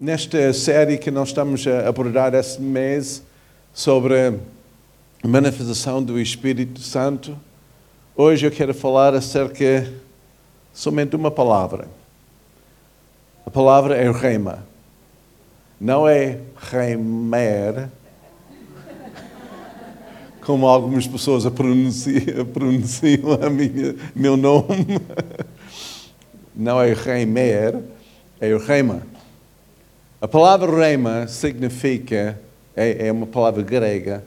nesta série que nós estamos a abordar este mês sobre manifestação do Espírito Santo, hoje eu quero falar acerca somente uma palavra. A palavra é rema. Não é remer, como algumas pessoas a pronunciam, pronunciam a minha, meu nome. Não é remer, é rema. A palavra rema significa, é, é uma palavra grega,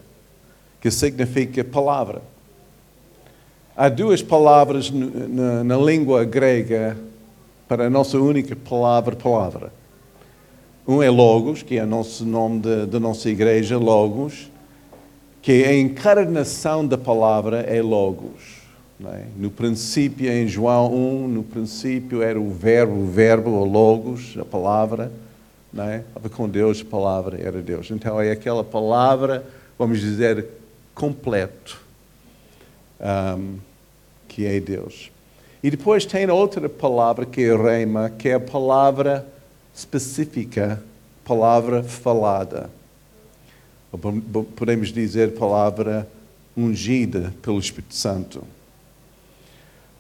que significa palavra. Há duas palavras na, na língua grega para a nossa única palavra, palavra. Um é Logos, que é o nosso nome da nossa igreja, Logos, que a encarnação da palavra é Logos. É? No princípio, em João 1, no princípio era o verbo, o verbo, o Logos, a palavra. Não é? Com Deus, a palavra era Deus. Então é aquela palavra, vamos dizer, completo, um, que é Deus. E depois tem outra palavra que é reima, que é a palavra específica, palavra falada. Podemos dizer palavra ungida pelo Espírito Santo.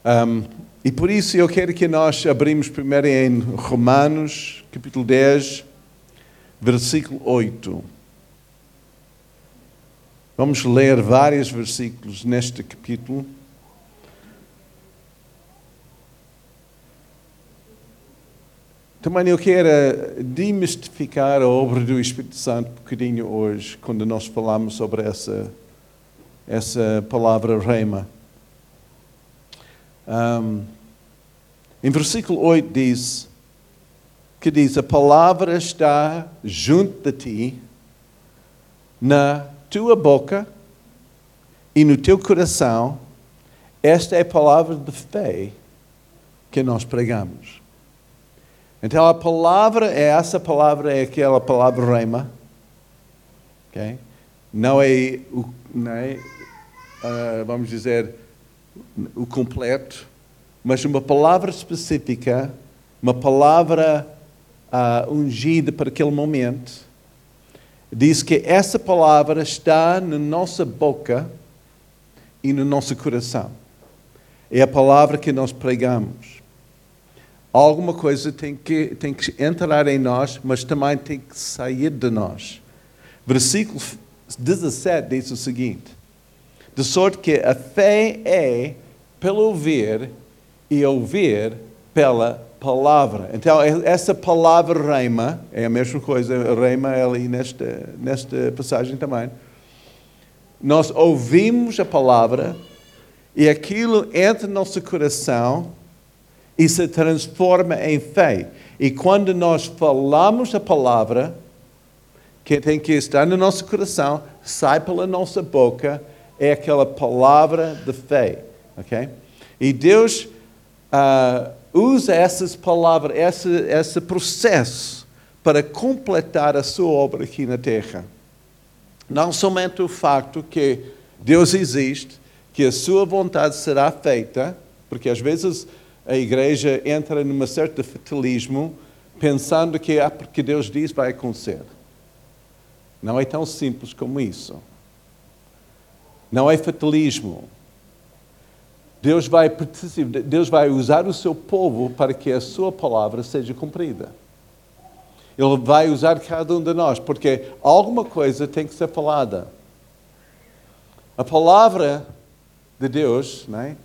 Um, e por isso eu quero que nós abrimos primeiro em Romanos, capítulo 10, versículo 8. Vamos ler vários versículos neste capítulo. Também eu quero demistificar a obra do Espírito Santo um bocadinho hoje, quando nós falamos sobre essa, essa palavra rema. Um, em versículo 8 diz, que diz, a palavra está junto de ti, na tua boca e no teu coração. Esta é a palavra de fé que nós pregamos. Então a palavra é essa palavra, é aquela palavra rema. Okay? Não é, não é uh, vamos dizer, o completo, mas uma palavra específica, uma palavra uh, ungida para aquele momento. Diz que essa palavra está na nossa boca e no nosso coração. É a palavra que nós pregamos alguma coisa tem que, tem que entrar em nós, mas também tem que sair de nós. Versículo 17 diz o seguinte: de sorte que a fé é pelo ouvir e ouvir pela palavra. Então, essa palavra reima, é a mesma coisa, reima ali nesta, nesta passagem também. Nós ouvimos a palavra e aquilo entra no nosso coração e se transforma em fé. E quando nós falamos a palavra, que tem que estar no nosso coração, sai pela nossa boca, é aquela palavra de fé. ok? E Deus uh, usa essas palavras, esse, esse processo, para completar a sua obra aqui na terra. Não somente o facto que Deus existe, que a sua vontade será feita, porque às vezes a igreja entra num certo fatalismo, pensando que ah, porque Deus diz vai acontecer. Não é tão simples como isso. Não é fatalismo. Deus vai, Deus vai usar o seu povo para que a sua palavra seja cumprida. Ele vai usar cada um de nós, porque alguma coisa tem que ser falada. A palavra de Deus, não é?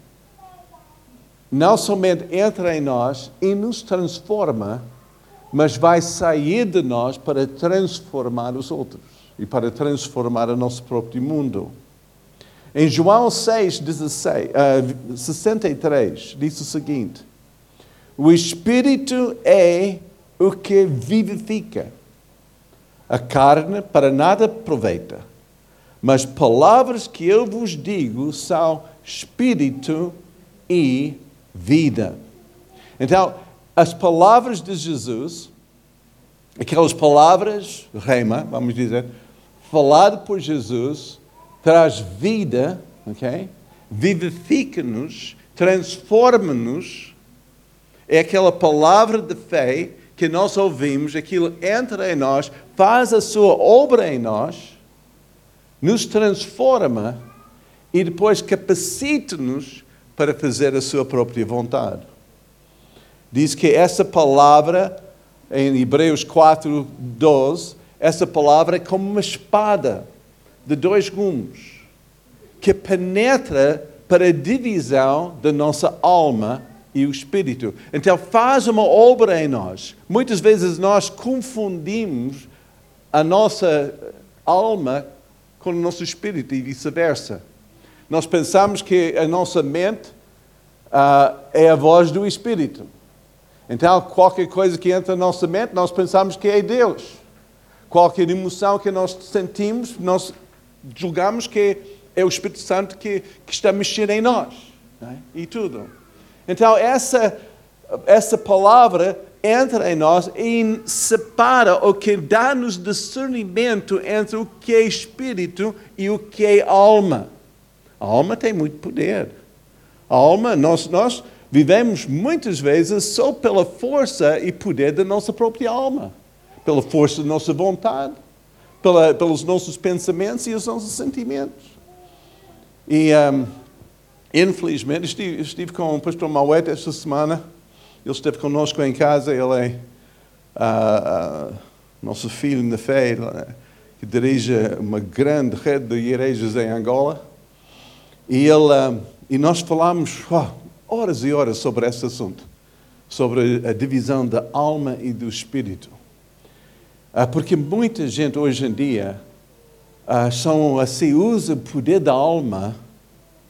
não somente entra em nós e nos transforma, mas vai sair de nós para transformar os outros e para transformar o nosso próprio mundo. Em João 6, 16, uh, 63, diz o seguinte: O Espírito é o que vivifica. A carne para nada aproveita. Mas palavras que eu vos digo são espírito e vida. Então, as palavras de Jesus, aquelas palavras, rema, vamos dizer, falado por Jesus, traz vida, ok? Vivifica-nos, transforma-nos. É aquela palavra de fé que nós ouvimos, aquilo entra em nós, faz a sua obra em nós, nos transforma e depois capacita-nos para fazer a sua própria vontade. Diz que essa palavra, em Hebreus 4, 12, essa palavra é como uma espada de dois gumes que penetra para a divisão da nossa alma e o espírito. Então faz uma obra em nós. Muitas vezes nós confundimos a nossa alma com o nosso espírito e vice-versa. Nós pensamos que a nossa mente uh, é a voz do espírito. Então, qualquer coisa que entra na nossa mente, nós pensamos que é Deus. Qualquer emoção que nós sentimos, nós julgamos que é o Espírito Santo que, que está mexendo em nós. É? E tudo. Então, essa, essa palavra entra em nós e separa o que dá-nos discernimento entre o que é espírito e o que é alma. A alma tem muito poder. A alma, nós, nós vivemos muitas vezes só pela força e poder da nossa própria alma, pela força da nossa vontade, pela, pelos nossos pensamentos e os nossos sentimentos. E, um, infelizmente, estive, estive com o pastor Mauete esta semana, ele esteve conosco em casa, ele é uh, uh, nosso filho na fé, que dirige uma grande rede de igrejas em Angola. E, ele, e nós falámos oh, horas e horas sobre esse assunto, sobre a divisão da alma e do espírito. Ah, porque muita gente hoje em dia ah, são, assim, usa o poder da alma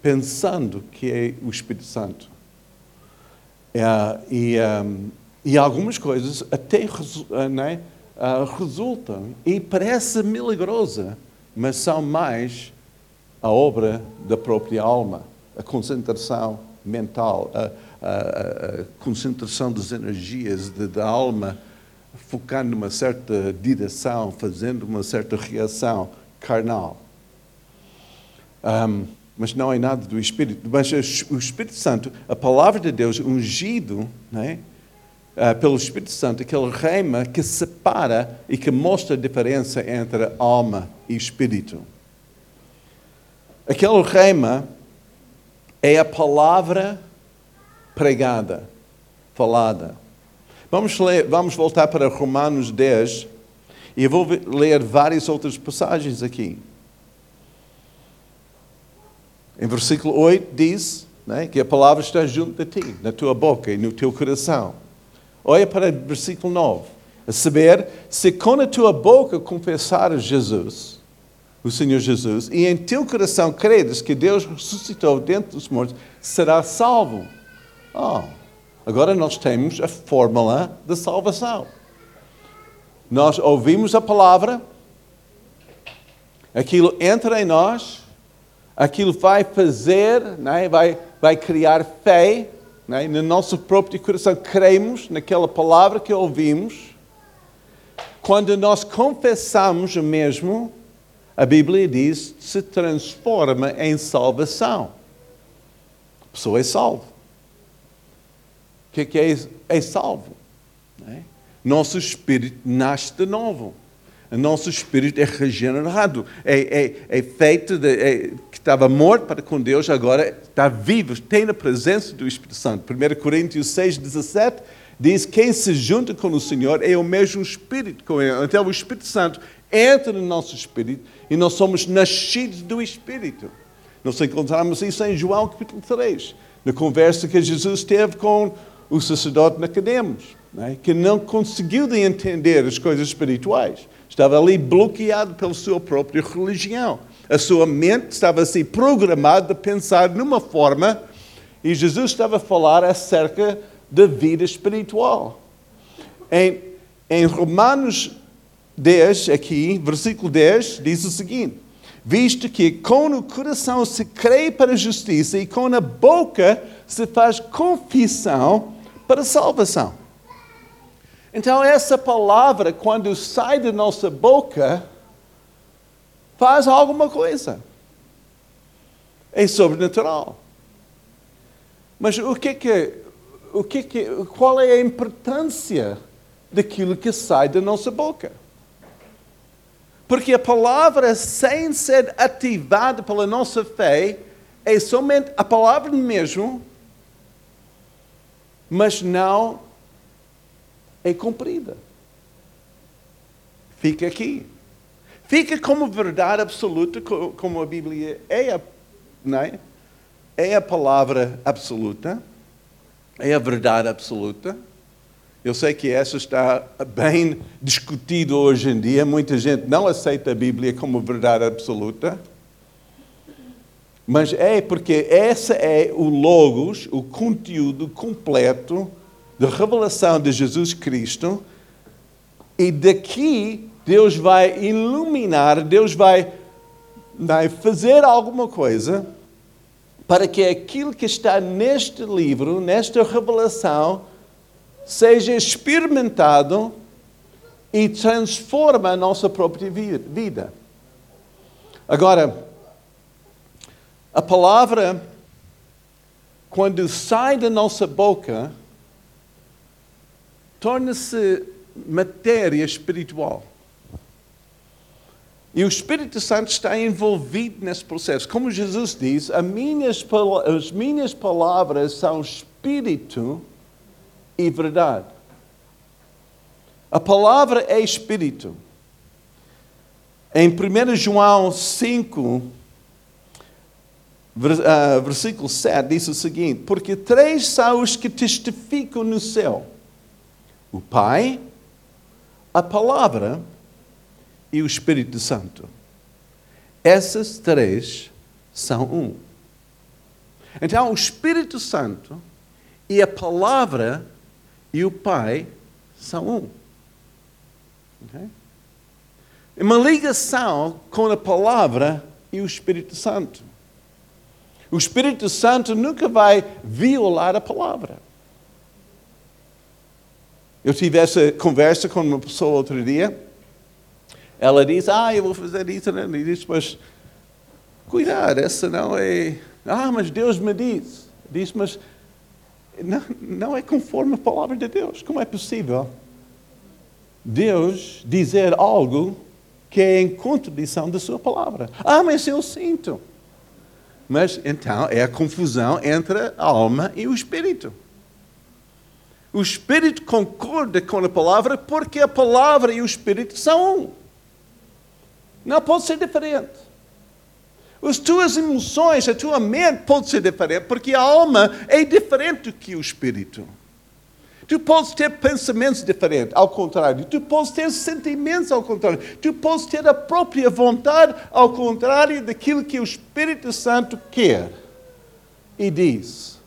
pensando que é o Espírito Santo. E, e algumas coisas até né, resultam e parece milagrosa, mas são mais a obra da própria alma, a concentração mental, a, a, a concentração das energias da alma, focando numa certa direção, fazendo uma certa reação carnal. Um, mas não é nada do Espírito. Mas o Espírito Santo, a palavra de Deus, ungido né, pelo Espírito Santo, aquele reima que separa e que mostra a diferença entre alma e espírito. Aquele reima é a palavra pregada, falada. Vamos, ler, vamos voltar para Romanos 10 e eu vou ler várias outras passagens aqui. Em versículo 8 diz né, que a palavra está junto de ti, na tua boca e no teu coração. Olha para o versículo 9. A saber, se com a tua boca confessares Jesus, o Senhor Jesus, e em teu coração credes que Deus ressuscitou dentro dos mortos, será salvo. Oh, agora nós temos a fórmula da salvação. Nós ouvimos a palavra, aquilo entra em nós, aquilo vai fazer, né, vai, vai criar fé né, no nosso próprio coração. Cremos naquela palavra que ouvimos. Quando nós confessamos o mesmo, a Bíblia diz, se transforma em salvação. A pessoa é salvo. Que é, é, é salvo? É? Nosso espírito nasce de novo. O nosso espírito é regenerado, é, é, é feito de, é, que estava morto para com Deus, agora está vivo, tem a presença do Espírito Santo. 1 Coríntios 6, 17 diz: Quem se junta com o Senhor é o mesmo Espírito com Ele. Então o Espírito Santo entra no nosso espírito e nós somos nascidos do Espírito. Nós encontramos isso em João capítulo 3, na conversa que Jesus teve com o sacerdote Nicodemos, né, que não conseguiu entender as coisas espirituais. Estava ali bloqueado pela sua própria religião. A sua mente estava assim programada a pensar numa forma e Jesus estava a falar acerca da vida espiritual. Em, em Romanos 10, aqui, versículo 10, diz o seguinte: Visto que com o coração se crê para a justiça e com a boca se faz confissão para salvação. Então, essa palavra, quando sai da nossa boca, faz alguma coisa. É sobrenatural. Mas o que que, o que que, qual é a importância daquilo que sai da nossa boca. Porque a palavra, sem ser ativada pela nossa fé, é somente a palavra mesmo, mas não é cumprida. Fica aqui. Fica como verdade absoluta, como a Bíblia é a, não é? é a palavra absoluta, é a verdade absoluta. Eu sei que essa está bem discutida hoje em dia. Muita gente não aceita a Bíblia como verdade absoluta. Mas é porque esse é o logos, o conteúdo completo da revelação de Jesus Cristo. E daqui Deus vai iluminar, Deus vai, vai fazer alguma coisa para que aquilo que está neste livro, nesta revelação, seja experimentado e transforma a nossa própria vida. Agora, a palavra, quando sai da nossa boca, torna-se matéria espiritual. E o Espírito Santo está envolvido nesse processo. Como Jesus diz, as minhas, as minhas palavras são espírito e verdade. A palavra é espírito. Em 1 João 5, ah, versículo 7, diz o seguinte: Porque três são os que testificam no céu: o Pai, a palavra e o Espírito Santo. Essas três são um. Então, o Espírito Santo e a palavra e o Pai são um. Okay? Uma ligação com a palavra e o Espírito Santo. O Espírito Santo nunca vai violar a palavra. Eu tive essa conversa com uma pessoa outro dia. Ela diz: Ah, eu vou fazer isso. Né? E diz: Mas cuidado, essa não é. Ah, mas Deus me diz. Diz: Mas não, não é conforme a palavra de Deus. Como é possível Deus dizer algo que é em contradição da sua palavra? Ah, mas eu sinto. Mas então é a confusão entre a alma e o espírito. O espírito concorda com a palavra porque a palavra e o espírito são um. Não pode ser diferente. As tuas emoções, a tua mente pode ser diferente, porque a alma é diferente do que o espírito. Tu podes ter pensamentos diferentes, ao contrário. Tu podes ter sentimentos ao contrário. Tu podes ter a própria vontade ao contrário daquilo que o Espírito Santo quer e diz.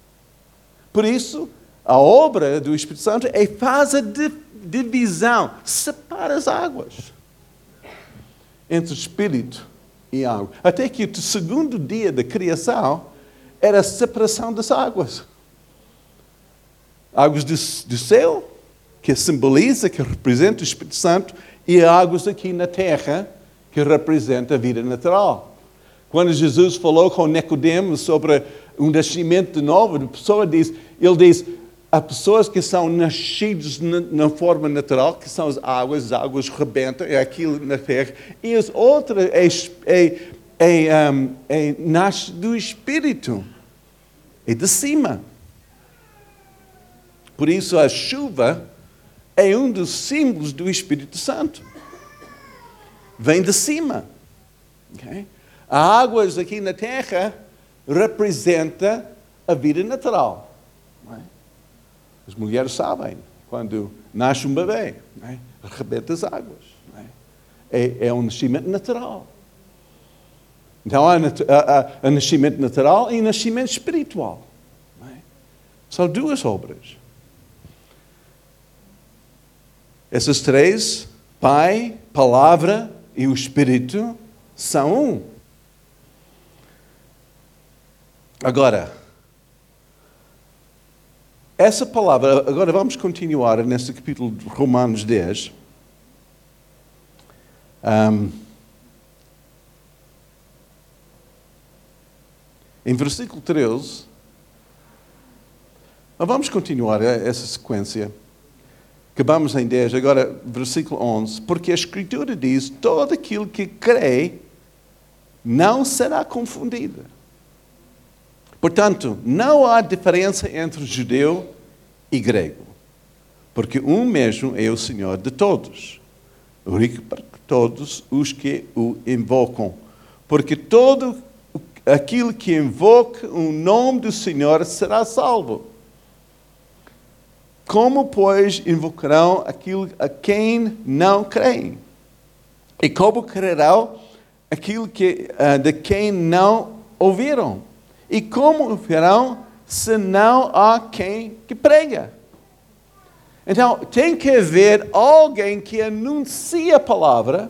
Por isso, a obra do Espírito Santo é faz a divisão, separa as águas entre o Espírito e a água. Até que o segundo dia da criação era a separação das águas águas do, do céu, que simboliza, que representa o Espírito Santo, e águas aqui na terra, que representa a vida natural. Quando Jesus falou com Nicodemos sobre um nascimento de novo, a pessoa diz, ele diz, há pessoas que são nascidas na, na, forma natural, que são as águas, as águas rebentam, é aquilo na terra, e as outras é, é, é, um, é, nasce do Espírito, é de cima. Por isso, a chuva é um dos símbolos do Espírito Santo. Vem de cima. Okay? As águas aqui na terra representa a vida natural. É? As mulheres sabem, quando nasce um bebê, é? arrebenta as águas. É? é? é um nascimento natural. Então há, há, há, nascimento natural e nascimento espiritual. É? São duas obras. Essas três, Pai, Palavra e o Espírito, são um. Agora, essa palavra, agora vamos continuar nesse capítulo de Romanos 10. Um, em versículo 13, vamos continuar essa sequência. Acabamos em 10, agora versículo 11. Porque a Escritura diz: todo aquilo que crê não será confundido. Portanto, não há diferença entre judeu e grego, porque um mesmo é o Senhor de todos, rico para todos os que o invocam. Porque todo aquilo que invoca o nome do Senhor será salvo. Como, pois, invocarão aquilo a quem não creem? E como crerão aquilo que, uh, de quem não ouviram? E como verão se não há quem que prega? Então, tem que haver alguém que anuncia a palavra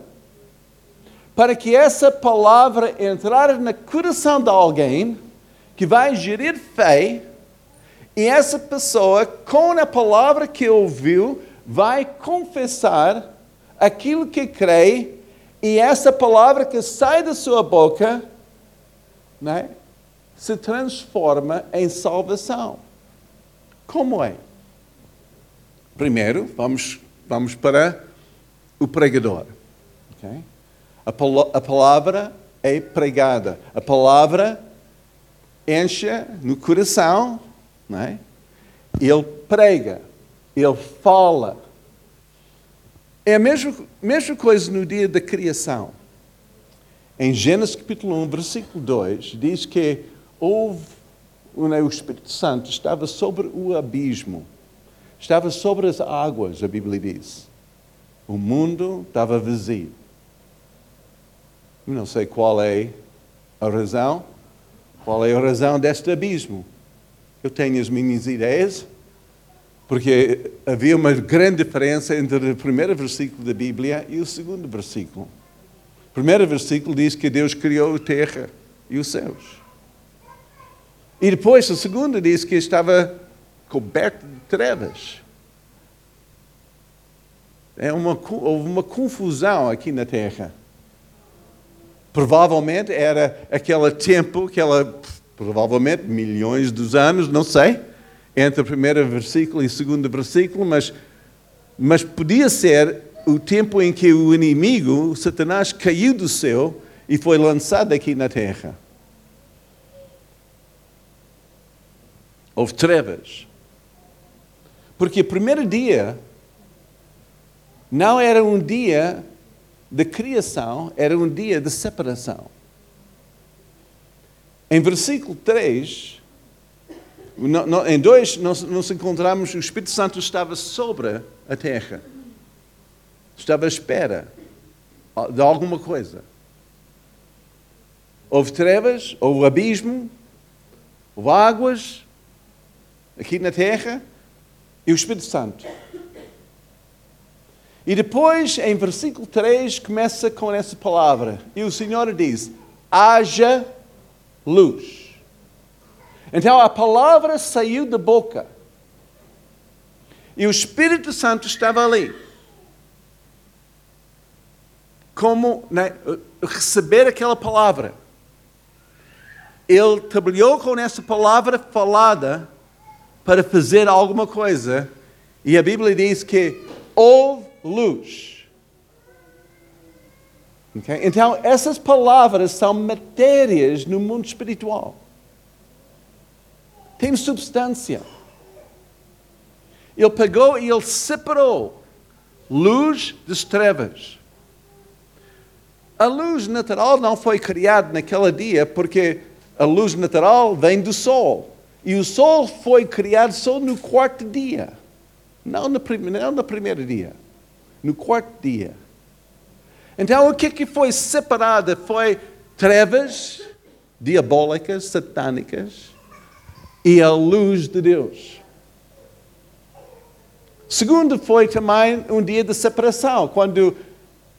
para que essa palavra entrar no coração de alguém que vai gerir fé e essa pessoa, com a palavra que ouviu, vai confessar aquilo que crê e essa palavra que sai da sua boca né, se transforma em salvação. Como é? Primeiro, vamos, vamos para o pregador. Okay? A, a palavra é pregada. A palavra enche no coração, não é? ele prega, ele fala. É a mesma, mesma coisa no dia da criação. Em Gênesis capítulo 1, versículo 2, diz que houve, o Espírito Santo estava sobre o abismo, estava sobre as águas, a Bíblia diz. O mundo estava vazio. Não sei qual é a razão, qual é a razão deste abismo. Eu tenho as minhas ideias, porque havia uma grande diferença entre o primeiro versículo da Bíblia e o segundo versículo. O primeiro versículo diz que Deus criou a terra e os céus. E depois o segundo diz que estava coberto de trevas. É uma, houve uma confusão aqui na terra. Provavelmente era aquele tempo, aquela, provavelmente milhões de anos, não sei, entre o primeiro versículo e o segundo versículo, mas, mas podia ser o tempo em que o inimigo, o Satanás, caiu do céu e foi lançado aqui na terra. Houve trevas. Porque o primeiro dia não era um dia de criação era um dia de separação. Em versículo 3, em 2, nós, nós encontramos o Espírito Santo estava sobre a terra, estava à espera de alguma coisa. Houve trevas, houve abismo, houve águas aqui na terra e o Espírito Santo. E depois, em versículo 3, começa com essa palavra. E o Senhor diz: haja luz. Então a palavra saiu da boca. E o Espírito Santo estava ali. Como né, receber aquela palavra. Ele trabalhou com essa palavra falada para fazer alguma coisa. E a Bíblia diz que houve luz. Okay? Então, essas palavras são matérias no mundo espiritual. Tem substância. Ele pegou e ele separou luz das trevas. A luz natural não foi criada naquele dia porque a luz natural vem do sol. E o sol foi criado só no quarto dia, não no, prim não no primeiro dia no quarto dia. Então, o que, que foi separado? Foi trevas diabólicas, satânicas e a luz de Deus. Segundo, foi também um dia de separação, quando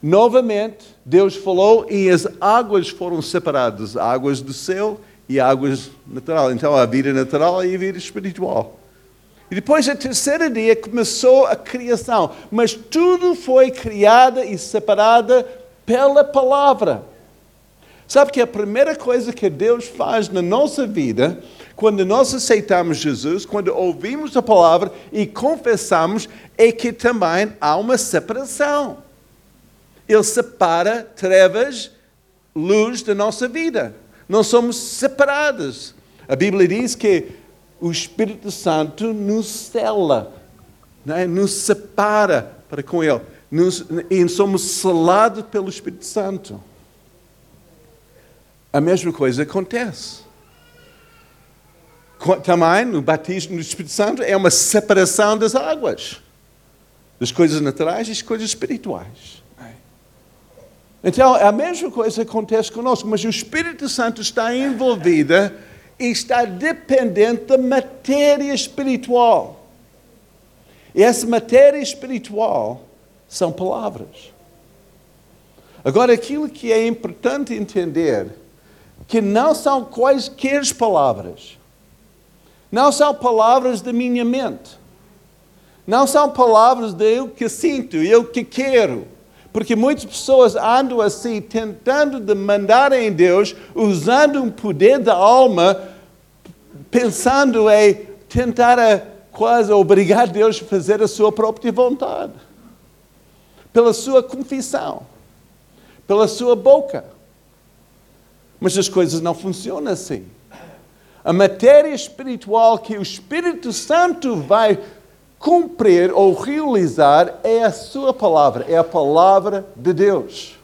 novamente Deus falou e as águas foram separadas águas do céu e águas natural. Então, a vida natural e a vida espiritual. E depois, a terceira dia, começou a criação. Mas tudo foi criado e separado pela palavra. Sabe que a primeira coisa que Deus faz na nossa vida, quando nós aceitamos Jesus, quando ouvimos a palavra e confessamos, é que também há uma separação. Ele separa trevas, luz da nossa vida. Não somos separados. A Bíblia diz que o Espírito Santo nos cela, né? nos separa para com Ele. Nos, e somos selados pelo Espírito Santo. A mesma coisa acontece. Também no batismo do Espírito Santo é uma separação das águas, das coisas naturais e das coisas espirituais. Então, a mesma coisa acontece conosco, mas o Espírito Santo está envolvido está dependente da matéria espiritual. E essa matéria espiritual são palavras. Agora, aquilo que é importante entender, que não são quaisquer palavras. Não são palavras da minha mente. Não são palavras de eu que sinto, eu que quero porque muitas pessoas andam assim, tentando demandar em Deus, usando um poder da alma, pensando em tentar a, quase obrigar Deus a fazer a sua própria vontade. Pela sua confissão, pela sua boca. Mas as coisas não funcionam assim. A matéria espiritual que o Espírito Santo vai cumprir ou realizar é a sua palavra, é a palavra de Deus.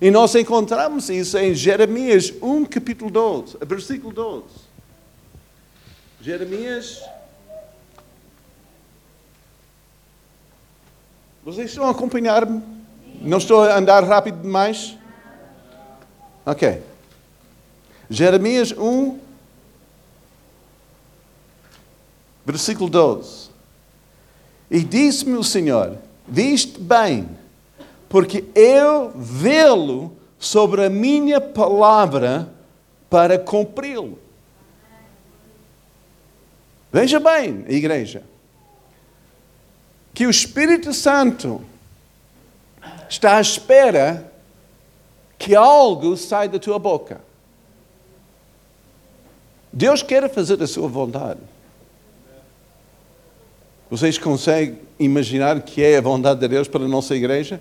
E nós encontramos isso em Jeremias 1, capítulo 12, versículo 12. Jeremias. Vocês estão a acompanhar-me? Não estou a andar rápido demais? Ok. Jeremias 1, versículo 12. E disse-me o Senhor: Viste bem, porque eu velo sobre a minha palavra para cumpri-lo. Veja bem, igreja, que o Espírito Santo está à espera que algo saia da tua boca. Deus quer fazer a sua vontade. Vocês conseguem imaginar que é a vontade de Deus para a nossa igreja?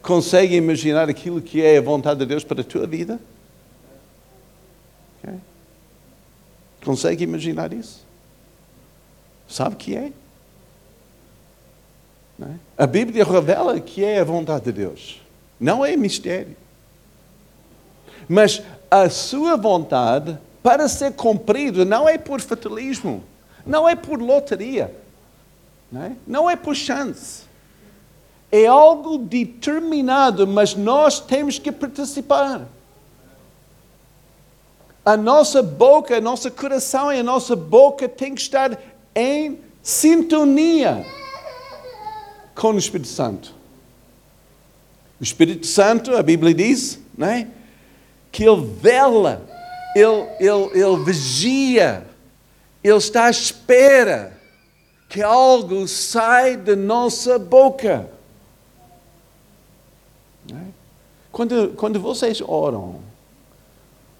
Conseguem imaginar aquilo que é a vontade de Deus para a tua vida? Okay. Consegue imaginar isso? Sabe que é? é? A Bíblia revela que é a vontade de Deus. Não é mistério. Mas a sua vontade, para ser cumprida, não é por fatalismo, não é por lotaria não é? Não é por chance. É algo determinado, mas nós temos que participar. A nossa boca, a nosso coração e a nossa boca tem que estar em sintonia com o Espírito Santo. O Espírito Santo, a Bíblia diz, não é? que ele vela, ele, ele, ele vigia, ele está à espera que algo sai da nossa boca. É? Quando, quando vocês oram,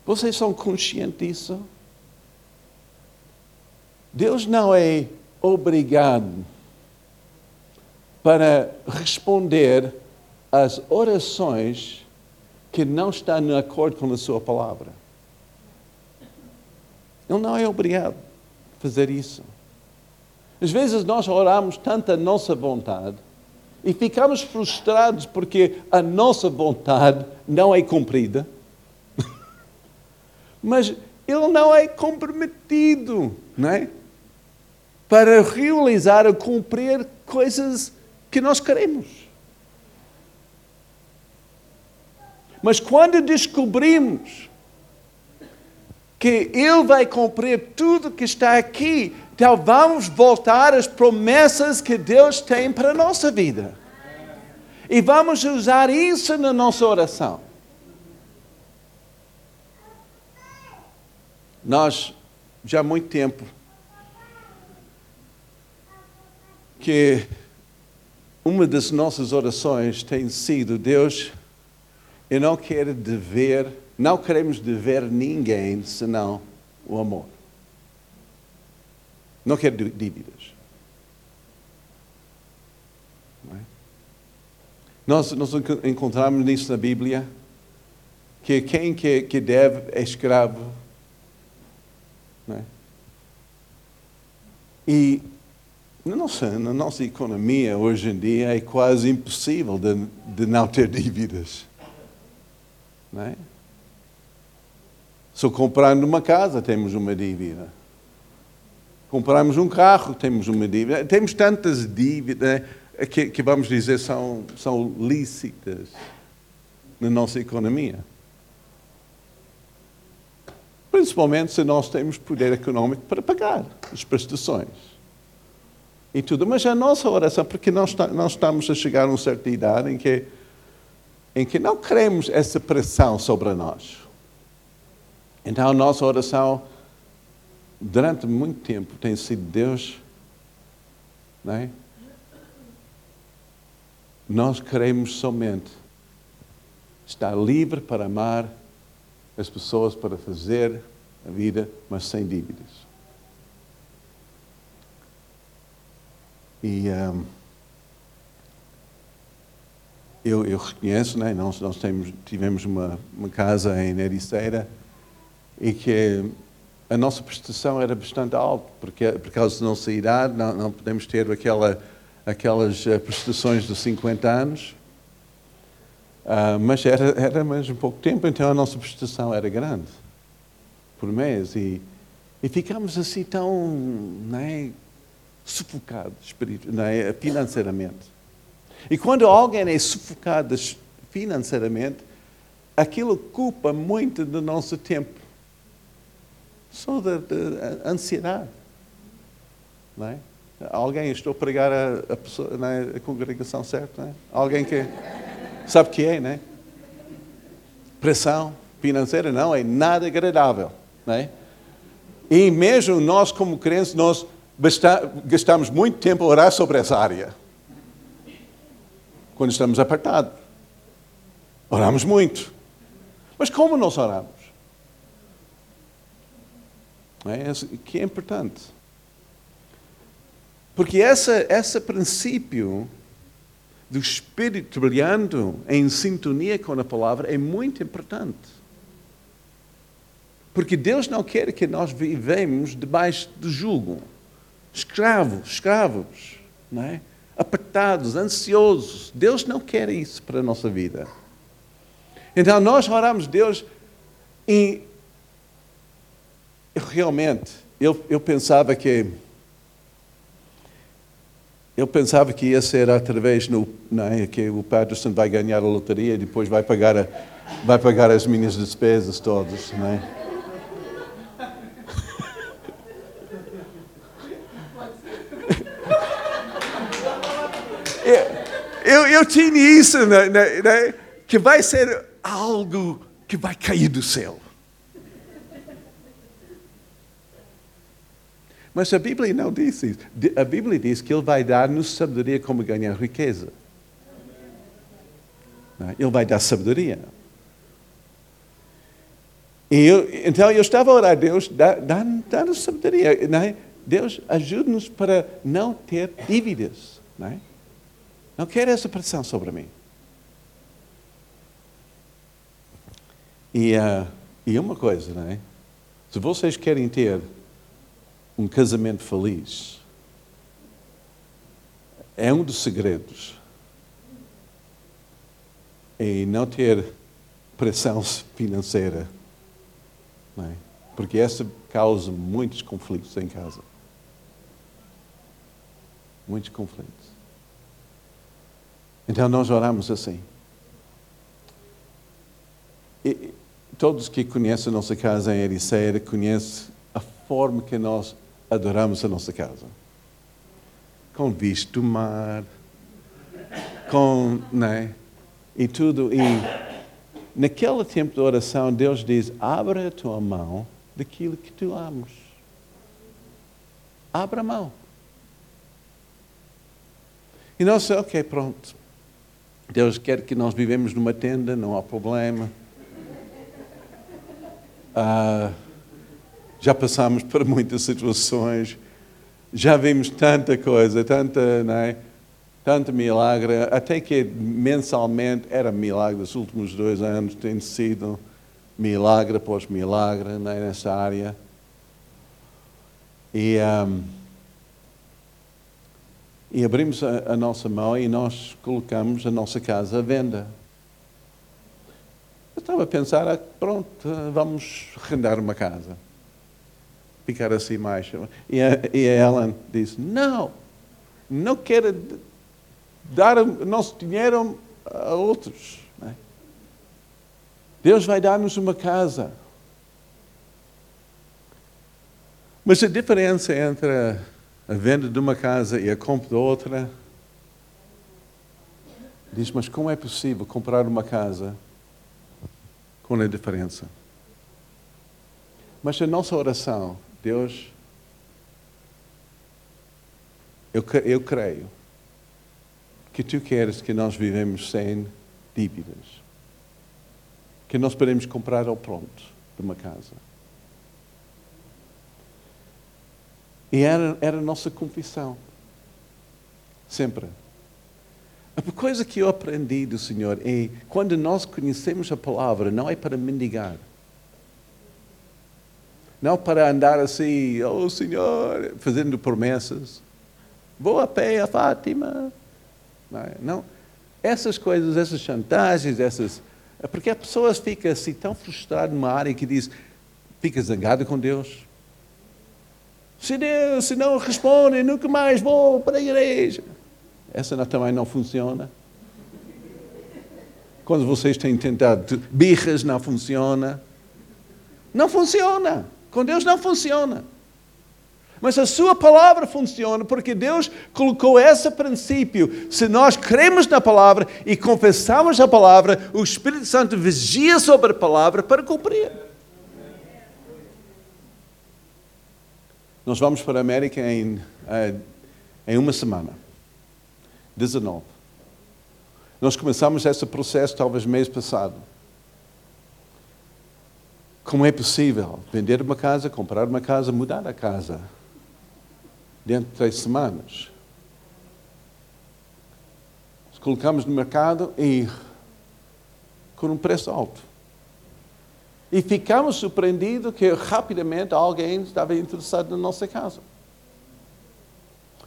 vocês são conscientes disso? Deus não é obrigado para responder às orações que não estão de acordo com a sua palavra. Ele não é obrigado a fazer isso. Às vezes nós oramos tanto a nossa vontade e ficamos frustrados porque a nossa vontade não é cumprida. Mas ele não é comprometido, não é? Para realizar ou cumprir coisas que nós queremos. Mas quando descobrimos que Ele vai cumprir tudo que está aqui, então vamos voltar às promessas que Deus tem para a nossa vida. E vamos usar isso na nossa oração. Nós, já há muito tempo, que uma das nossas orações tem sido: Deus, eu não quero dever, não queremos dever ninguém senão o amor. Não quero dívidas. Não é? Nós, nós encontramos nisso na Bíblia que quem que, que deve é escravo. Não é? E na nossa, na nossa economia hoje em dia é quase impossível de, de não ter dívidas. Não é? Só comprando uma casa temos uma dívida. Compramos um carro, temos uma dívida. Temos tantas dívidas né, que, que, vamos dizer, são, são lícitas na nossa economia. Principalmente se nós temos poder econômico para pagar as prestações. E tudo. Mas a nossa oração, porque nós, nós estamos a chegar a uma certa idade em que, em que não queremos essa pressão sobre nós. Então a nossa oração durante muito tempo tem sido Deus, não é? Nós queremos somente estar livre para amar as pessoas, para fazer a vida, mas sem dívidas. E um, eu, eu, reconheço, né, nós, nós temos, tivemos uma, uma casa em Ericeira e que a nossa prestação era bastante alta, porque por causa da nossa idade não, não podemos ter aquela, aquelas eh, prestações de 50 anos, uh, mas era, era mais um pouco tempo, então a nossa prestação era grande, por mês, e, e ficámos assim tão né, sufocados né, financeiramente. E quando alguém é sufocado financeiramente, aquilo ocupa muito do nosso tempo só da, ansiedade. Não é? Alguém, estou a pregar a, a, pessoa, é? a congregação certa, é? Alguém que sabe o que é, não é? Pressão financeira não é nada agradável, não é? E mesmo nós, como crentes, nós gastamos muito tempo a orar sobre essa área. Quando estamos apertados. Oramos muito. Mas como nós oramos? É? Que é importante. Porque esse, esse princípio do Espírito brilhando em sintonia com a palavra é muito importante. Porque Deus não quer que nós vivemos debaixo de julgo. Escravos, escravos, não é? apertados, ansiosos. Deus não quer isso para a nossa vida. Então nós oramos Deus eu realmente, eu, eu pensava que eu pensava que ia ser através no, é, que o Patterson vai ganhar a loteria e depois vai pagar, a, vai pagar as minhas despesas todas, não é? Eu, tinha isso, né, né, que vai ser algo que vai cair do céu. Mas a Bíblia não diz isso. A Bíblia diz que Ele vai dar-nos sabedoria como ganhar riqueza. É? Ele vai dar sabedoria. Eu, então eu estava a orar, Deus, dá-nos dá, dá sabedoria. Não é? Deus, ajude-nos para não ter dívidas. Não, é? Não quero essa pressão sobre mim. E, uh, e uma coisa, não é? Se vocês querem ter um casamento feliz é um dos segredos em não ter pressão financeira. Não é? Porque essa causa muitos conflitos em casa. Muitos conflitos. Então nós oramos assim. E todos que conhecem a nossa casa em Ericeira conhecem a forma que nós adoramos a nossa casa. Com visto do mar, com, né? E tudo. E naquele tempo de oração, Deus diz: abra a tua mão daquilo que tu amas. Abra a mão. E nós, ok, pronto. Deus quer que nós vivemos numa tenda, não há problema. Uh, já passamos por muitas situações. já vimos tanta coisa, tanta, não é? Tanto milagre, até que mensalmente era milagre, os últimos dois anos tem sido milagre após milagre né, nessa área. E, um, e abrimos a, a, nossa mão e nós colocamos a nossa casa à venda. Eu estava a pensar, ah, pronto, vamos arrendar uma casa. Ficar assim mais. E a, e a Ellen disse, não, não quero dar o nosso dinheiro a outros. É? Deus vai dar-nos uma casa. Mas a diferença entre a venda de uma casa e a compra de outra, diz, mas como é possível comprar uma casa com a diferença? Mas a nossa oração, Deus, eu, eu creio que tu queres que nós vivemos sem dívidas. Que nós podemos comprar ao pronto de uma casa. E era, era a nossa confissão. Sempre. A coisa que eu aprendi do Senhor é quando nós conhecemos a palavra, não é para mendigar. Não para andar assim, oh Senhor, fazendo promessas. Vou a pé a Fátima, não, é? não, essas coisas, essas chantagens, essas. Porque as pessoas ficam assim tão frustradas numa área que diz, fica zangado com Deus. Se Deus, se não responde, nunca mais vou para a igreja. Essa também não funciona. Quando vocês têm tentado birras, não funciona. Não funciona. Com Deus não funciona. Mas a sua palavra funciona porque Deus colocou esse princípio. Se nós cremos na palavra e confessamos a palavra, o Espírito Santo vigia sobre a palavra para cumprir. Nós vamos para a América em, eh, em uma semana. 19. Nós começamos esse processo talvez mês passado. Como é possível vender uma casa, comprar uma casa, mudar a casa? dentro de três semanas. Colocamos no mercado e com um preço alto. E ficamos surpreendidos que rapidamente alguém estava interessado na nossa casa.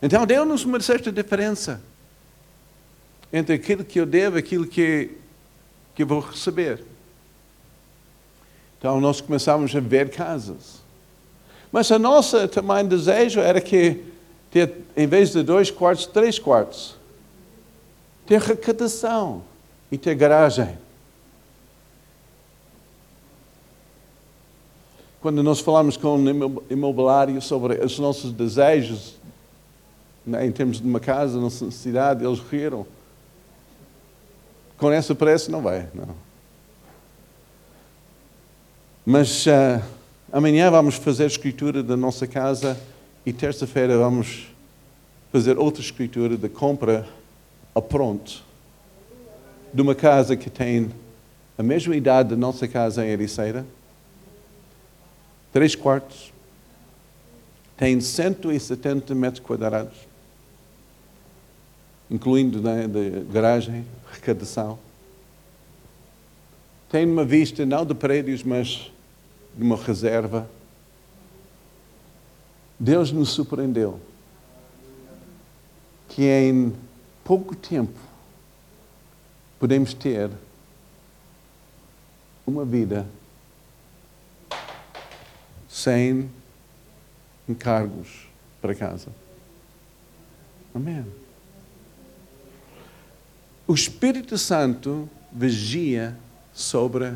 Então deu-nos uma certa diferença entre aquilo que eu devo e aquilo que, que vou receber. Então nós começamos a ver casas. Mas a nossa também desejo era que ter, em vez de dois quartos, três quartos. Ter recadação e ter garagem. Quando nós falamos com o imobiliário sobre os nossos desejos, né, em termos de uma casa, nossa cidade, eles riram. Com esse preço não vai, não. Mas uh, amanhã vamos fazer escritura da nossa casa e terça-feira vamos fazer outra escritura de compra a pronto de uma casa que tem a mesma idade da nossa casa em Ericeira, três quartos, tem 170 metros quadrados, incluindo né, de garagem, arrecadação. Tem uma vista não de prédios, mas de uma reserva Deus nos surpreendeu que em pouco tempo podemos ter uma vida sem encargos para casa. Amém. O Espírito Santo vigia sobre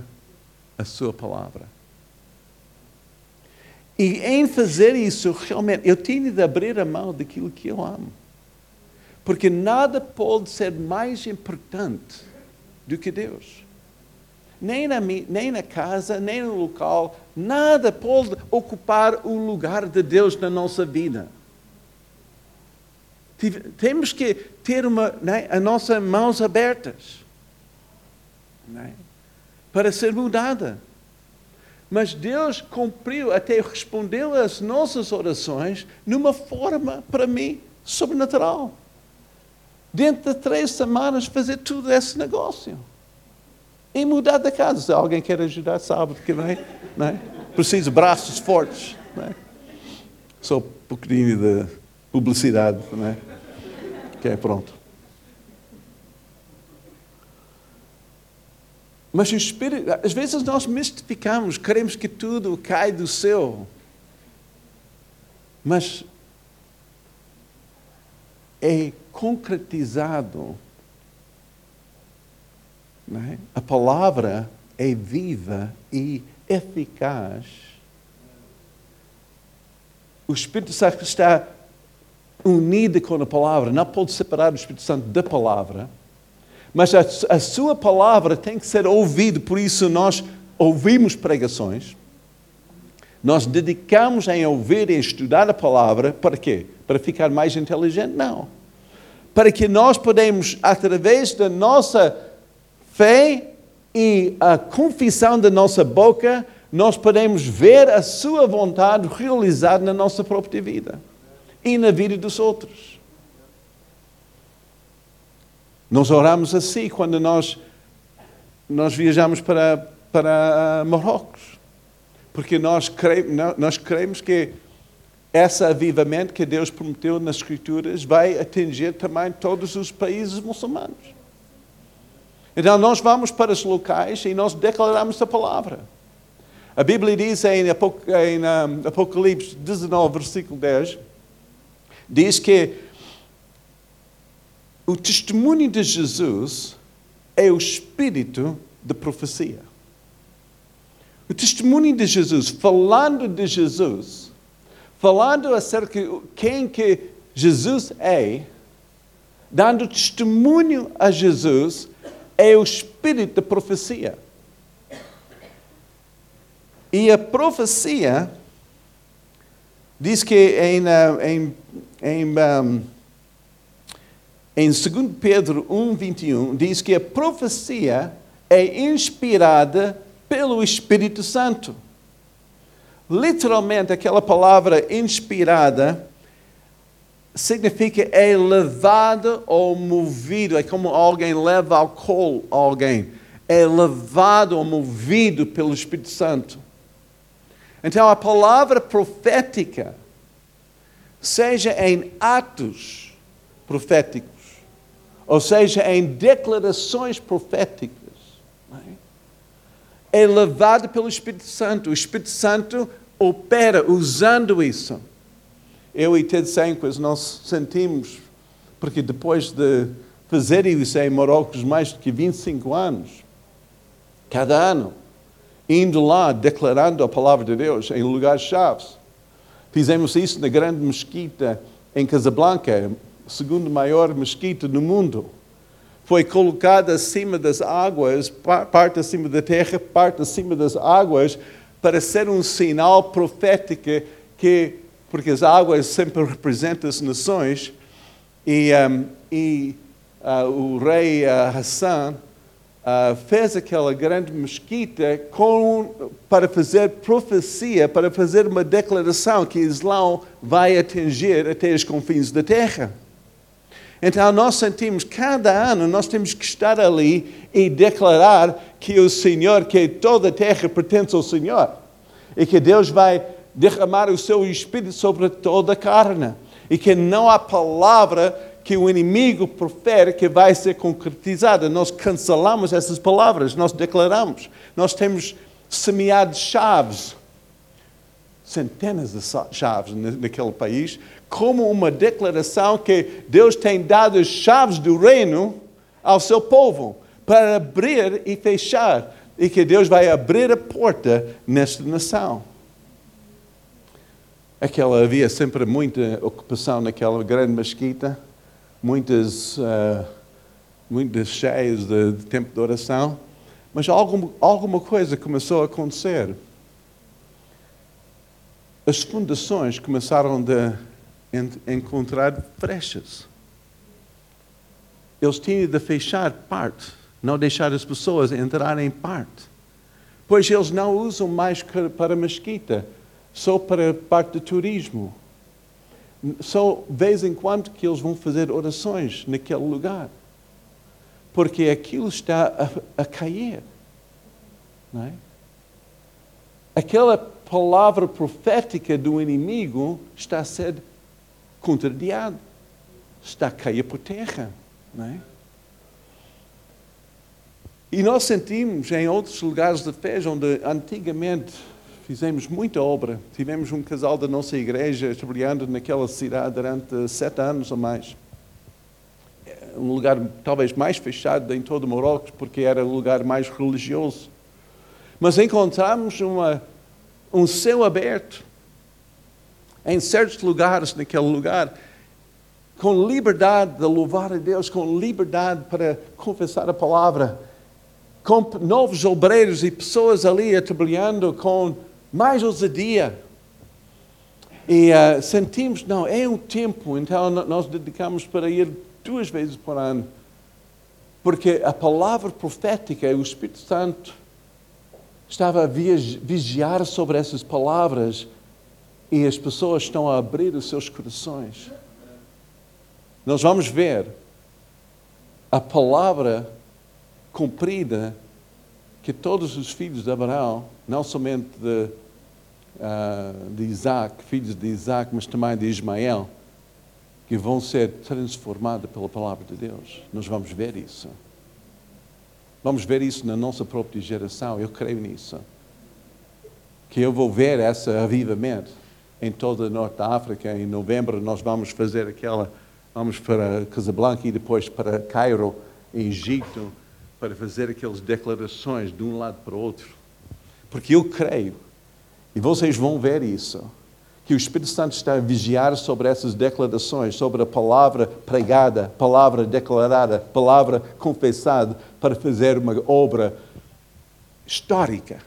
a sua palavra. E em fazer isso, realmente, eu tenho de abrir a mão daquilo que eu amo. Porque nada pode ser mais importante do que Deus. Nem na, nem na casa, nem no local, nada pode ocupar o lugar de Deus na nossa vida. Temos que ter uma, né, as nossas mãos abertas né, para ser mudada. Mas Deus cumpriu, até respondeu às nossas orações numa forma, para mim, sobrenatural. Dentro de três semanas, fazer tudo esse negócio. E mudar de casa. Se alguém quer ajudar sábado que vem, é? precisa de braços fortes. Não é? Só um pouquinho de publicidade. Não é? Ok, pronto. Mas o Espírito, às vezes nós mistificamos, queremos que tudo cai do céu. Mas é concretizado. É? A palavra é viva e eficaz. O Espírito Santo está unido com a palavra, não pode separar o Espírito Santo da palavra. Mas a, a sua palavra tem que ser ouvida, por isso nós ouvimos pregações. Nós dedicamos em ouvir e estudar a palavra para quê? Para ficar mais inteligente? Não. Para que nós podemos, através da nossa fé e a confissão da nossa boca, nós podemos ver a sua vontade realizada na nossa própria vida e na vida dos outros. Nós oramos assim quando nós, nós viajamos para, para Marrocos, porque nós cremos, nós cremos que esse avivamento que Deus prometeu nas Escrituras vai atingir também todos os países muçulmanos. Então nós vamos para os locais e nós declaramos a palavra. A Bíblia diz em Apocalipse 19, versículo 10, diz que o testemunho de Jesus é o espírito de profecia. O testemunho de Jesus, falando de Jesus, falando acerca de quem que Jesus é, dando testemunho a Jesus, é o espírito da profecia. E a profecia diz que em, em, em um, em 2 Pedro 1, 21, diz que a profecia é inspirada pelo Espírito Santo. Literalmente, aquela palavra inspirada significa é levado ou movido, é como alguém leva álcool a alguém. É levado ou movido pelo Espírito Santo. Então, a palavra profética, seja em atos proféticos, ou seja, em declarações proféticas, é? é levado pelo Espírito Santo. O Espírito Santo opera usando isso. Eu e Ted Sanquas, nós sentimos, porque depois de fazer isso em Marrocos mais de 25 anos, cada ano, indo lá declarando a palavra de Deus em lugares chaves. Fizemos isso na grande mesquita em Casablanca, segundo maior mesquita do mundo. Foi colocada acima das águas, parte acima da terra, parte acima das águas, para ser um sinal profético que, porque as águas sempre representam as nações, e, um, e uh, o rei uh, Hassan uh, fez aquela grande mesquita com, para fazer profecia, para fazer uma declaração que Islão vai atingir até os confins da terra. Então nós sentimos, cada ano nós temos que estar ali e declarar que o Senhor, que toda a terra pertence ao Senhor. E que Deus vai derramar o seu Espírito sobre toda a carne. E que não há palavra que o inimigo profere que vai ser concretizada. Nós cancelamos essas palavras, nós declaramos. Nós temos semeado chaves, centenas de chaves naquele país, como uma declaração que Deus tem dado as chaves do reino ao seu povo para abrir e fechar, e que Deus vai abrir a porta nesta nação. Aquela havia sempre muita ocupação naquela grande mesquita, muitas, uh, muitas cheias de, de tempo de oração, mas algum, alguma coisa começou a acontecer. As fundações começaram a encontrar brechas. Eles tinham de fechar parte, não deixar as pessoas entrarem em parte. Pois eles não usam mais para mesquita, só para parte de turismo. Só de vez em quando que eles vão fazer orações naquele lugar. Porque aquilo está a, a cair. Não é? Aquela palavra profética do inimigo está a ser contrariada. Está a cair por terra. Não é? E nós sentimos em outros lugares de fé onde antigamente fizemos muita obra. Tivemos um casal da nossa igreja trabalhando naquela cidade durante sete anos ou mais. Um lugar talvez mais fechado em todo o Marrocos, porque era o lugar mais religioso. Mas encontramos uma, um céu aberto em certos lugares naquele lugar, com liberdade de louvar a Deus, com liberdade para confessar a palavra, com novos obreiros e pessoas ali trabalhando com mais ousadia. E uh, sentimos, não, é um tempo, então nós dedicamos para ir duas vezes por ano. Porque a palavra profética, o Espírito Santo estava a vigiar sobre essas palavras e as pessoas estão a abrir os seus corações. Nós vamos ver a palavra cumprida que todos os filhos de Abraão, não somente de uh, de Isaac, filhos de Isaac, mas também de Ismael, que vão ser transformados pela palavra de Deus. Nós vamos ver isso. Vamos ver isso na nossa própria geração, eu creio nisso. Que eu vou ver esse avivamento em toda a Norte da África. Em novembro nós vamos fazer aquela, vamos para Casablanca e depois para Cairo, em Egito, para fazer aquelas declarações de um lado para o outro. Porque eu creio e vocês vão ver isso. Que o Espírito Santo está a vigiar sobre essas declarações, sobre a palavra pregada, palavra declarada, palavra confessada, para fazer uma obra histórica.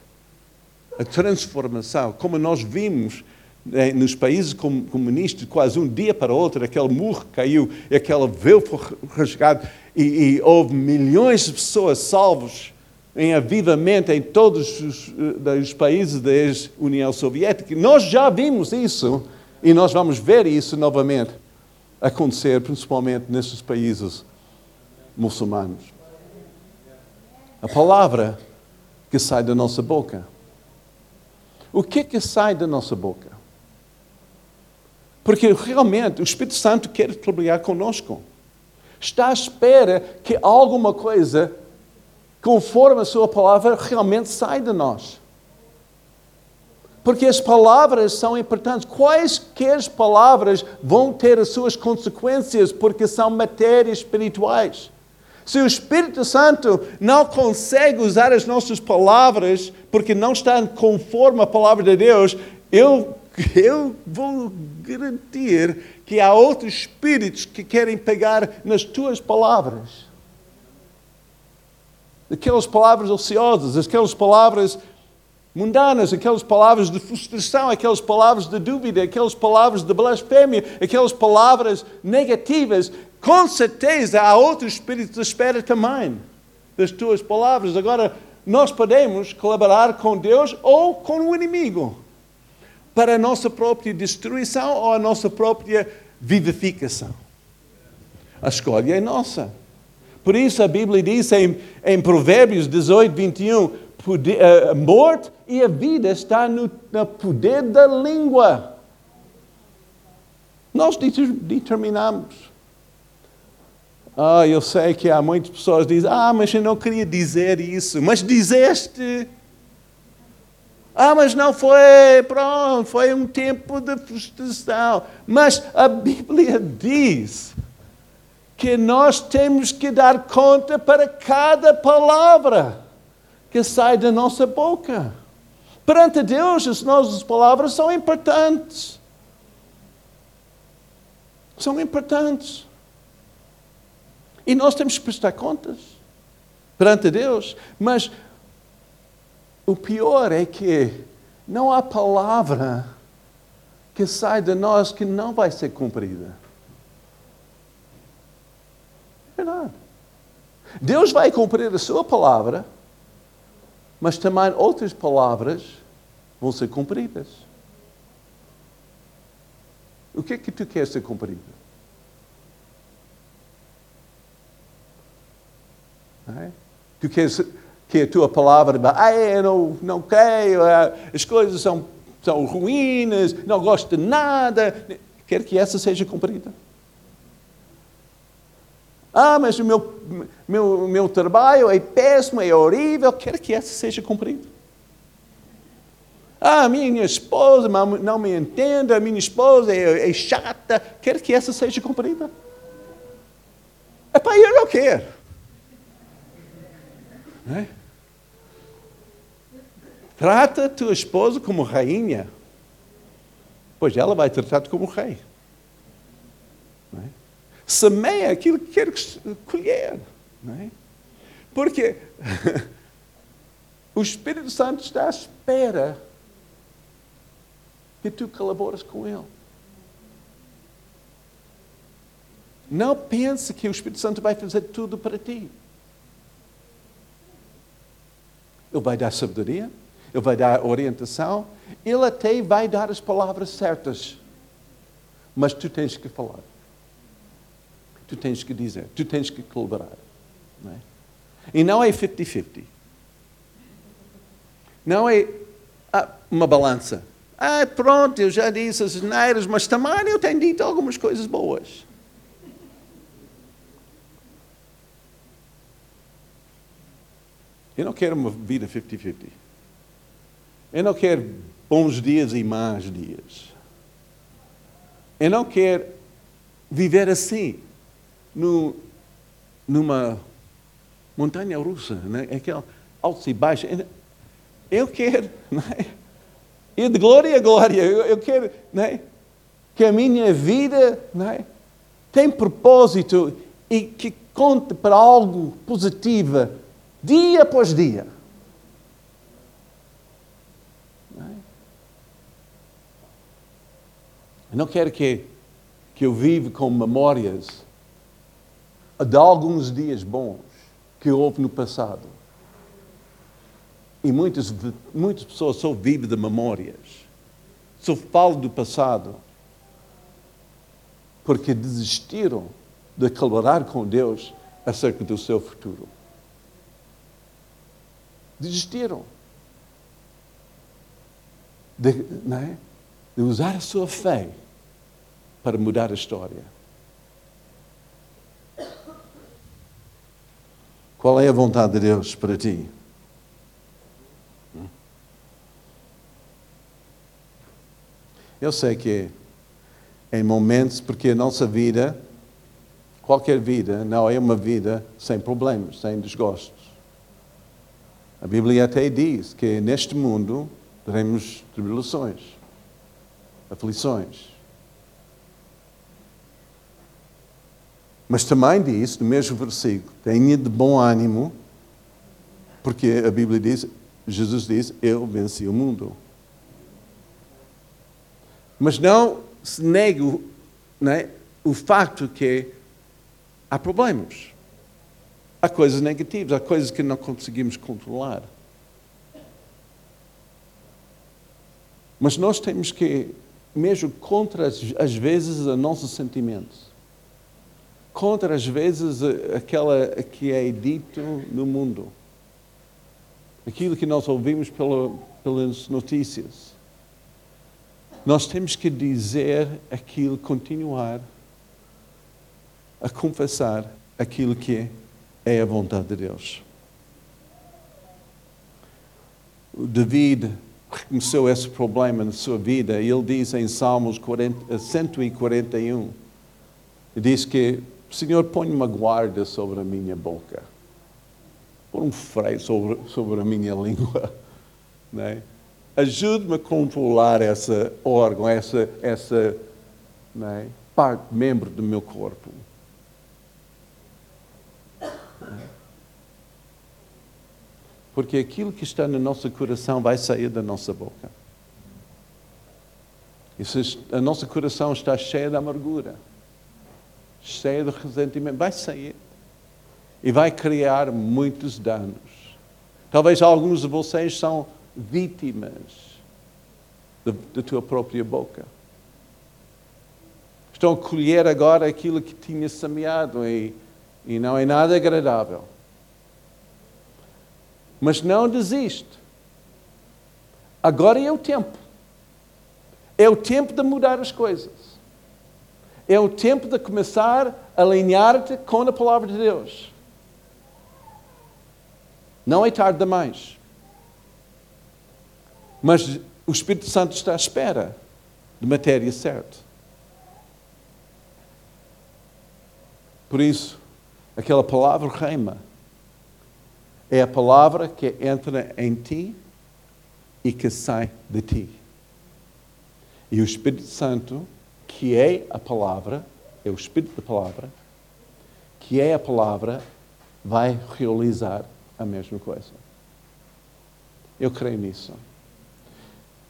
A transformação, como nós vimos né, nos países comunistas, quase um dia para outro, aquele murro caiu, aquele véu foi rasgado, e, e houve milhões de pessoas salvas em avivamento em todos os, eh, os países da ex-União Soviética. Nós já vimos isso e nós vamos ver isso novamente acontecer, principalmente nesses países muçulmanos. A palavra que sai da nossa boca. O que que sai da nossa boca? Porque realmente o Espírito Santo quer trabalhar conosco. Está à espera que alguma coisa conforme a Sua palavra, realmente sai de nós. Porque as palavras são importantes. Quaisquer palavras vão ter as suas consequências, porque são matérias espirituais. Se o Espírito Santo não consegue usar as nossas palavras, porque não está conforme a palavra de Deus, eu, eu vou garantir que há outros espíritos que querem pegar nas tuas palavras aquelas palavras ociosas, aquelas palavras mundanas, aquelas palavras de frustração, aquelas palavras de dúvida, aquelas palavras de blasfémia, aquelas palavras negativas, com certeza há outro espírito de espera também das tuas palavras. Agora, nós podemos colaborar com Deus ou com o inimigo para a nossa própria destruição ou a nossa própria vivificação. A escolha é nossa. Por isso a Bíblia diz em, em Provérbios 18, 21, poder, a morte e a vida está no, no poder da língua. Nós determinamos. Ah, eu sei que há muitas pessoas que dizem, ah, mas eu não queria dizer isso. Mas dizeste. Ah, mas não foi, pronto, foi um tempo de frustração. Mas a Bíblia diz que nós temos que dar conta para cada palavra que sai da nossa boca. Perante Deus, as nossas palavras são importantes. São importantes. E nós temos que prestar contas perante Deus. Mas o pior é que não há palavra que sai de nós que não vai ser cumprida. Verdade. Deus vai cumprir a sua palavra mas também outras palavras vão ser cumpridas. O que é que tu queres ser cumprido? É? Tu queres que a tua palavra, ah, eu não, não quero, as coisas são, são ruínas, não gosto de nada. Quer que essa seja cumprida? Ah, mas o meu, meu, meu trabalho é péssimo, é horrível. Quer que essa seja cumprida? Ah, minha esposa não me entende, a minha esposa é, é chata. Quer que essa seja cumprida? É para eu não quero. É? Trata tua esposa como rainha, pois ela vai tratar-te como rei. É? Semeia aquilo que quer colher. É? Porque o Espírito Santo está à espera que tu colaboras com Ele. Não pense que o Espírito Santo vai fazer tudo para ti. Ele vai dar sabedoria, ele vai dar orientação, ele até vai dar as palavras certas. Mas tu tens que falar. Tu tens que dizer, tu tens que colaborar. Não é? E não é 50-50. Não é ah, uma balança. Ah, pronto, eu já disse as neiras, mas também eu tenho dito algumas coisas boas. Eu não quero uma vida 50-50. Eu não quero bons dias e maus dias. Eu não quero viver assim, no, numa montanha russa, né? aquele altos e baixos. Eu quero, não é? E de glória a glória. Eu, eu quero né, que a minha vida né, tem propósito e que conte para algo positivo dia após dia. Eu não quero que, que eu viva com memórias de alguns dias bons que houve no passado. E muitas, muitas pessoas só vivem de memórias, só falam do passado, porque desistiram de colaborar com Deus acerca do seu futuro. Desistiram de, é? de usar a sua fé para mudar a história. Qual é a vontade de Deus para ti? Eu sei que em momentos, porque a nossa vida, qualquer vida, não é uma vida sem problemas, sem desgostos. A Bíblia até diz que neste mundo teremos tribulações, aflições. Mas também diz, no mesmo versículo, tenha de bom ânimo, porque a Bíblia diz, Jesus diz, eu venci o mundo. Mas não se nega o, é, o facto que há problemas. Há coisas negativas, há coisas que não conseguimos controlar. Mas nós temos que, mesmo contra às vezes os nossos sentimentos, contra às vezes aquela que é dito no mundo, aquilo que nós ouvimos pela, pelas notícias, nós temos que dizer aquilo, continuar a confessar aquilo que é a vontade de Deus. O David reconheceu esse problema na sua vida e ele diz em Salmos 40, 141, diz que Senhor, põe uma guarda sobre a minha boca, põe um freio sobre, sobre a minha língua, não é? ajude-me a controlar essa órgão, essa, essa é? parte, membro do meu corpo. Porque aquilo que está no nosso coração vai sair da nossa boca. E se a nosso coração está cheio de amargura, cheio de ressentimento, vai sair. E vai criar muitos danos. Talvez alguns de vocês são vítimas da tua própria boca. Estão a colher agora aquilo que tinha semeado e, e não é nada agradável. Mas não desiste. Agora é o tempo. É o tempo de mudar as coisas. É o tempo de começar a alinhar-te com a palavra de Deus. Não é tarde demais. Mas o Espírito Santo está à espera de matéria certa. Por isso, aquela palavra reima é a palavra que entra em ti e que sai de ti. E o Espírito Santo, que é a palavra, é o Espírito da palavra, que é a palavra, vai realizar a mesma coisa. Eu creio nisso.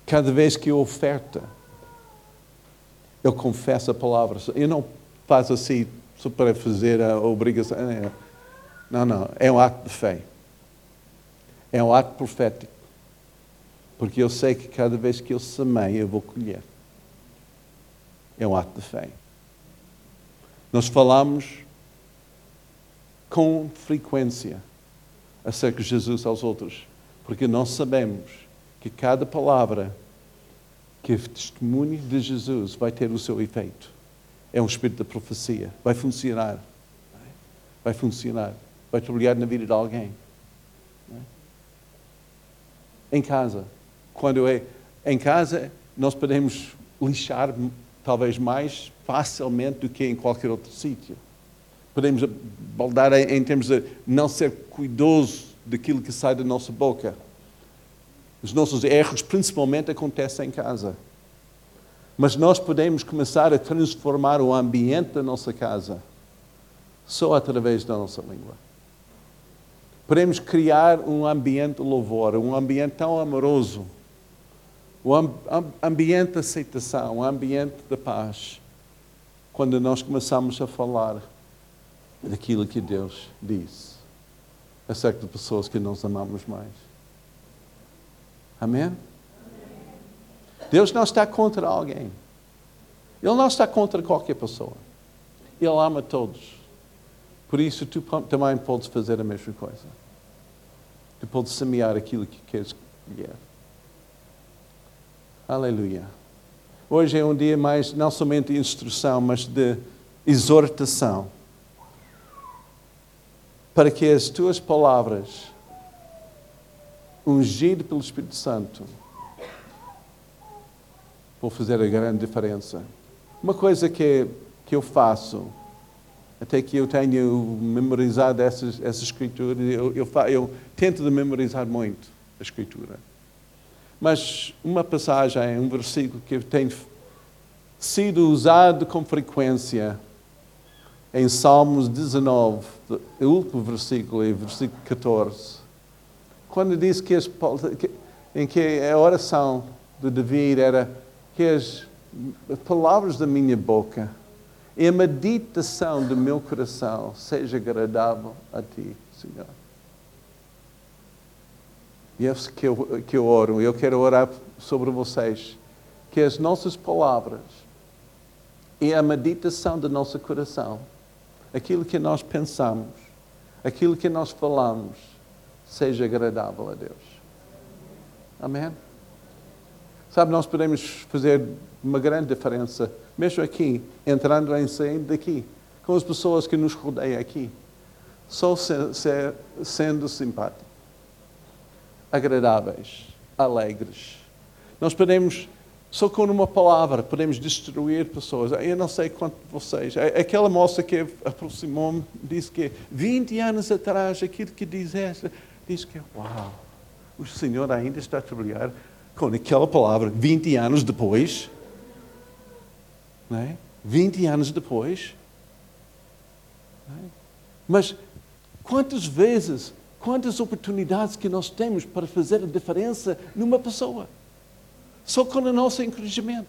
Cada vez que eu oferta, eu confesso a palavra. Eu não faço assim só para fazer a obrigação. Não, não. É um ato de fé. É um ato profético. Porque eu sei que cada vez que eu semeio, eu vou colher. É um ato de fé. Nós falamos com frequência acerca de Jesus aos outros, porque nós sabemos que cada palavra que é testemunho de Jesus vai ter o seu efeito. É um espírito da profecia. Vai funcionar. Vai funcionar. Vai trabalhar na vida de alguém. Em casa. Quando é em casa, nós podemos lixar talvez mais facilmente do que em qualquer outro sítio podemos baldar em termos de não ser cuidoso daquilo que sai da nossa boca. Os nossos erros, principalmente, acontecem em casa. Mas nós podemos começar a transformar o ambiente da nossa casa só através da nossa língua. Podemos criar um ambiente louvor, um ambiente tão amoroso, um ambiente de aceitação, um ambiente de paz, quando nós começamos a falar daquilo que Deus diz acerca de pessoas que nós amamos mais. Amém? Deus não está contra alguém. Ele não está contra qualquer pessoa. Ele ama todos. Por isso, tu também podes fazer a mesma coisa. Tu podes semear aquilo que queres colher. Aleluia. Hoje é um dia mais, não somente de instrução, mas de exortação para que as tuas palavras, ungido pelo Espírito Santo, vão fazer a grande diferença. Uma coisa que, que eu faço, até que eu tenho memorizado essa, essa escritura, eu, eu, eu tento de memorizar muito a escritura. Mas uma passagem, um versículo que tem sido usado com frequência em Salmos 19, o último versículo, em versículo 14, quando diz que, as, em que a oração de Davi era que as palavras da minha boca e a meditação do meu coração seja agradável a ti, Senhor. E é isso que eu, que eu oro. Eu quero orar sobre vocês. Que as nossas palavras e a meditação do nosso coração aquilo que nós pensamos, aquilo que nós falamos, seja agradável a Deus. Amém? Sabe, nós podemos fazer uma grande diferença, mesmo aqui, entrando em saindo daqui, com as pessoas que nos rodeiam aqui, só ser, ser, sendo simpáticos, agradáveis, alegres. Nós podemos só com uma palavra podemos destruir pessoas. Eu não sei quanto vocês. Aquela moça que aproximou-me disse que 20 anos atrás, aquilo que diz esta, diz que, uau, o Senhor ainda está a trabalhar com aquela palavra 20 anos depois. Não é? 20 anos depois. É? Mas quantas vezes, quantas oportunidades que nós temos para fazer a diferença numa pessoa? só com o nosso encorajamento,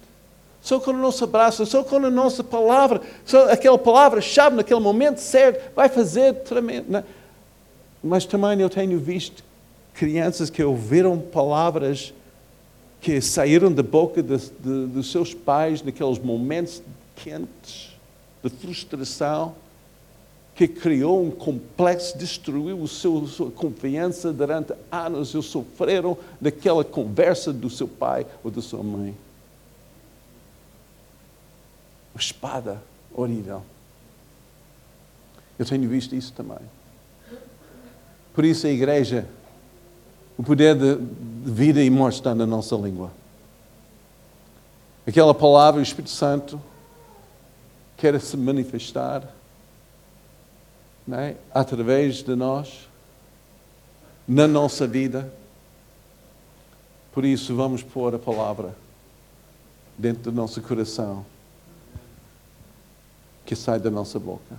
só com o nosso abraço, só com a nossa palavra, só aquela palavra-chave naquele momento certo vai fazer tremendo. Né? Mas também eu tenho visto crianças que ouviram palavras que saíram da boca dos seus pais naqueles momentos quentes de frustração, que criou um complexo, destruiu a sua confiança durante anos e sofreram daquela conversa do seu pai ou da sua mãe. Uma espada horrível. Eu tenho visto isso também. Por isso a igreja, o poder de, de vida e morte está na nossa língua. Aquela palavra, o Espírito Santo, quer se manifestar é? através de nós, na nossa vida. Por isso, vamos pôr a palavra dentro do nosso coração, que sai da nossa boca.